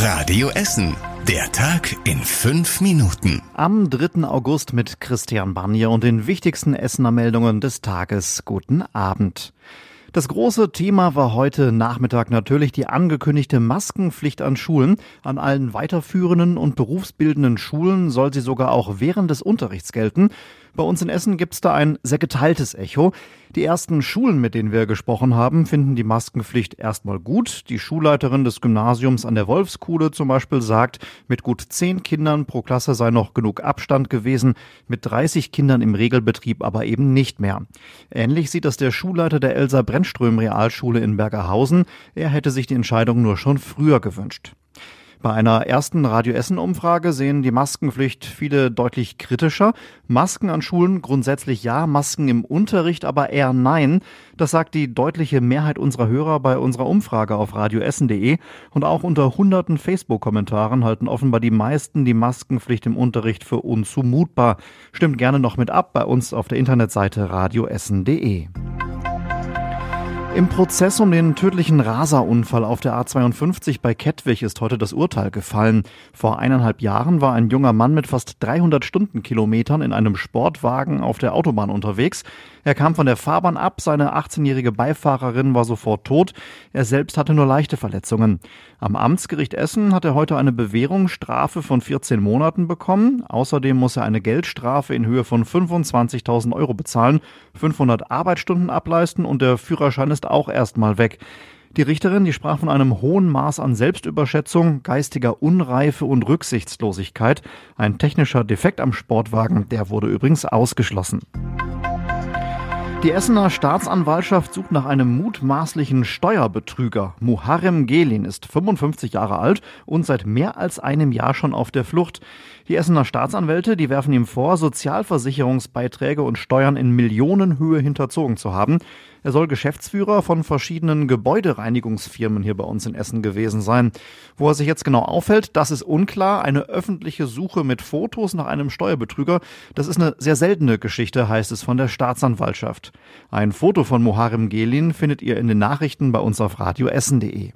Radio Essen. Der Tag in fünf Minuten. Am 3. August mit Christian Barnier und den wichtigsten Essener Meldungen des Tages. Guten Abend. Das große Thema war heute Nachmittag natürlich die angekündigte Maskenpflicht an Schulen. An allen weiterführenden und berufsbildenden Schulen soll sie sogar auch während des Unterrichts gelten. Bei uns in Essen gibt es da ein sehr geteiltes Echo. Die ersten Schulen, mit denen wir gesprochen haben, finden die Maskenpflicht erstmal gut. Die Schulleiterin des Gymnasiums an der Wolfskuhle zum Beispiel sagt, mit gut zehn Kindern pro Klasse sei noch genug Abstand gewesen, mit 30 Kindern im Regelbetrieb aber eben nicht mehr. Ähnlich sieht das der Schulleiter der Elsa Brennström Realschule in Bergerhausen. Er hätte sich die Entscheidung nur schon früher gewünscht. Bei einer ersten Radio Essen Umfrage sehen die Maskenpflicht viele deutlich kritischer. Masken an Schulen grundsätzlich ja, Masken im Unterricht aber eher nein. Das sagt die deutliche Mehrheit unserer Hörer bei unserer Umfrage auf radioessen.de und auch unter hunderten Facebook-Kommentaren halten offenbar die meisten die Maskenpflicht im Unterricht für unzumutbar. Stimmt gerne noch mit ab bei uns auf der Internetseite radioessen.de. Im Prozess um den tödlichen Raserunfall auf der A52 bei Kettwig ist heute das Urteil gefallen. Vor eineinhalb Jahren war ein junger Mann mit fast 300 Stundenkilometern in einem Sportwagen auf der Autobahn unterwegs. Er kam von der Fahrbahn ab, seine 18-jährige Beifahrerin war sofort tot, er selbst hatte nur leichte Verletzungen. Am Amtsgericht Essen hat er heute eine Bewährungsstrafe von 14 Monaten bekommen. Außerdem muss er eine Geldstrafe in Höhe von 25.000 Euro bezahlen, 500 Arbeitsstunden ableisten und der Führerschein ist auch erstmal weg. Die Richterin, die sprach von einem hohen Maß an Selbstüberschätzung, geistiger Unreife und Rücksichtslosigkeit. Ein technischer Defekt am Sportwagen, der wurde übrigens ausgeschlossen. Die Essener Staatsanwaltschaft sucht nach einem mutmaßlichen Steuerbetrüger. Muharrem Gelin ist 55 Jahre alt und seit mehr als einem Jahr schon auf der Flucht. Die Essener Staatsanwälte, die werfen ihm vor, Sozialversicherungsbeiträge und Steuern in Millionenhöhe hinterzogen zu haben. Er soll Geschäftsführer von verschiedenen Gebäudereinigungsfirmen hier bei uns in Essen gewesen sein. Wo er sich jetzt genau aufhält, das ist unklar. Eine öffentliche Suche mit Fotos nach einem Steuerbetrüger, das ist eine sehr seltene Geschichte, heißt es von der Staatsanwaltschaft. Ein Foto von Moharem Gelin findet ihr in den Nachrichten bei uns auf radioessen.de.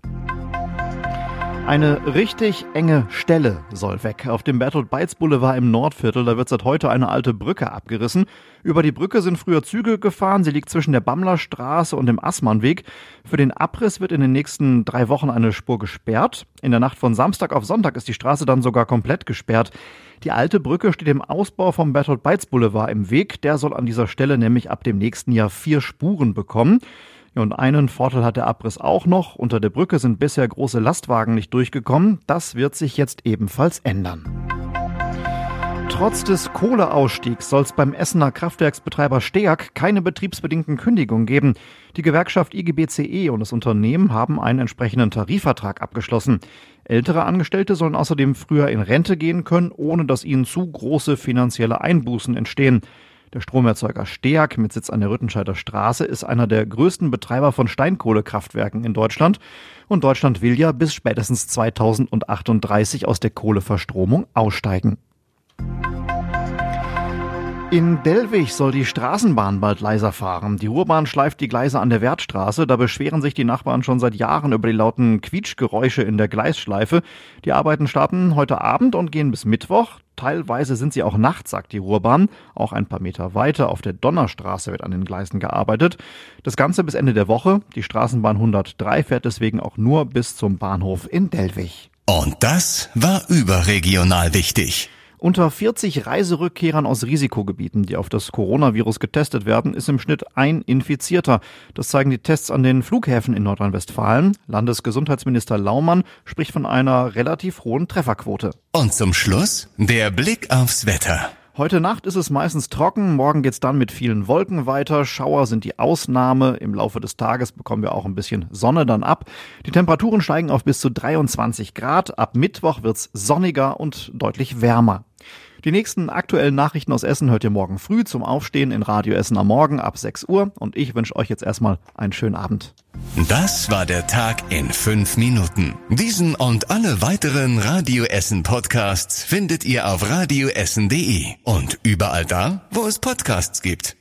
Eine richtig enge Stelle soll weg. Auf dem Bertolt Beitz Boulevard im Nordviertel, da wird seit heute eine alte Brücke abgerissen. Über die Brücke sind früher Züge gefahren. Sie liegt zwischen der Bammlerstraße und dem Assmannweg. Für den Abriss wird in den nächsten drei Wochen eine Spur gesperrt. In der Nacht von Samstag auf Sonntag ist die Straße dann sogar komplett gesperrt. Die alte Brücke steht im Ausbau vom Bertolt Beitz Boulevard im Weg. Der soll an dieser Stelle nämlich ab dem nächsten Jahr vier Spuren bekommen. Ja, und einen Vorteil hat der Abriss auch noch. Unter der Brücke sind bisher große Lastwagen nicht durchgekommen. Das wird sich jetzt ebenfalls ändern. Trotz des Kohleausstiegs soll es beim Essener Kraftwerksbetreiber STEAG keine betriebsbedingten Kündigungen geben. Die Gewerkschaft IGBCE und das Unternehmen haben einen entsprechenden Tarifvertrag abgeschlossen. Ältere Angestellte sollen außerdem früher in Rente gehen können, ohne dass ihnen zu große finanzielle Einbußen entstehen. Der Stromerzeuger Steag mit Sitz an der Rüttenscheider Straße ist einer der größten Betreiber von Steinkohlekraftwerken in Deutschland. Und Deutschland will ja bis spätestens 2038 aus der Kohleverstromung aussteigen. In Dellwig soll die Straßenbahn bald leiser fahren. Die Ruhrbahn schleift die Gleise an der Wertstraße. Da beschweren sich die Nachbarn schon seit Jahren über die lauten Quietschgeräusche in der Gleisschleife. Die Arbeiten starten heute Abend und gehen bis Mittwoch. Teilweise sind sie auch nachts, sagt die Ruhrbahn. Auch ein paar Meter weiter auf der Donnerstraße wird an den Gleisen gearbeitet. Das Ganze bis Ende der Woche. Die Straßenbahn 103 fährt deswegen auch nur bis zum Bahnhof in Dellwig. Und das war überregional wichtig. Unter 40 Reiserückkehrern aus Risikogebieten, die auf das Coronavirus getestet werden, ist im Schnitt ein Infizierter. Das zeigen die Tests an den Flughäfen in Nordrhein-Westfalen. Landesgesundheitsminister Laumann spricht von einer relativ hohen Trefferquote. Und zum Schluss der Blick aufs Wetter. Heute Nacht ist es meistens trocken, morgen geht's dann mit vielen Wolken weiter. Schauer sind die Ausnahme. Im Laufe des Tages bekommen wir auch ein bisschen Sonne dann ab. Die Temperaturen steigen auf bis zu 23 Grad. Ab Mittwoch wird's sonniger und deutlich wärmer. Die nächsten aktuellen Nachrichten aus Essen hört ihr morgen früh zum Aufstehen in Radio Essen am Morgen ab 6 Uhr. Und ich wünsche euch jetzt erstmal einen schönen Abend. Das war der Tag in fünf Minuten. Diesen und alle weiteren Radio Essen Podcasts findet ihr auf radioessen.de und überall da, wo es Podcasts gibt.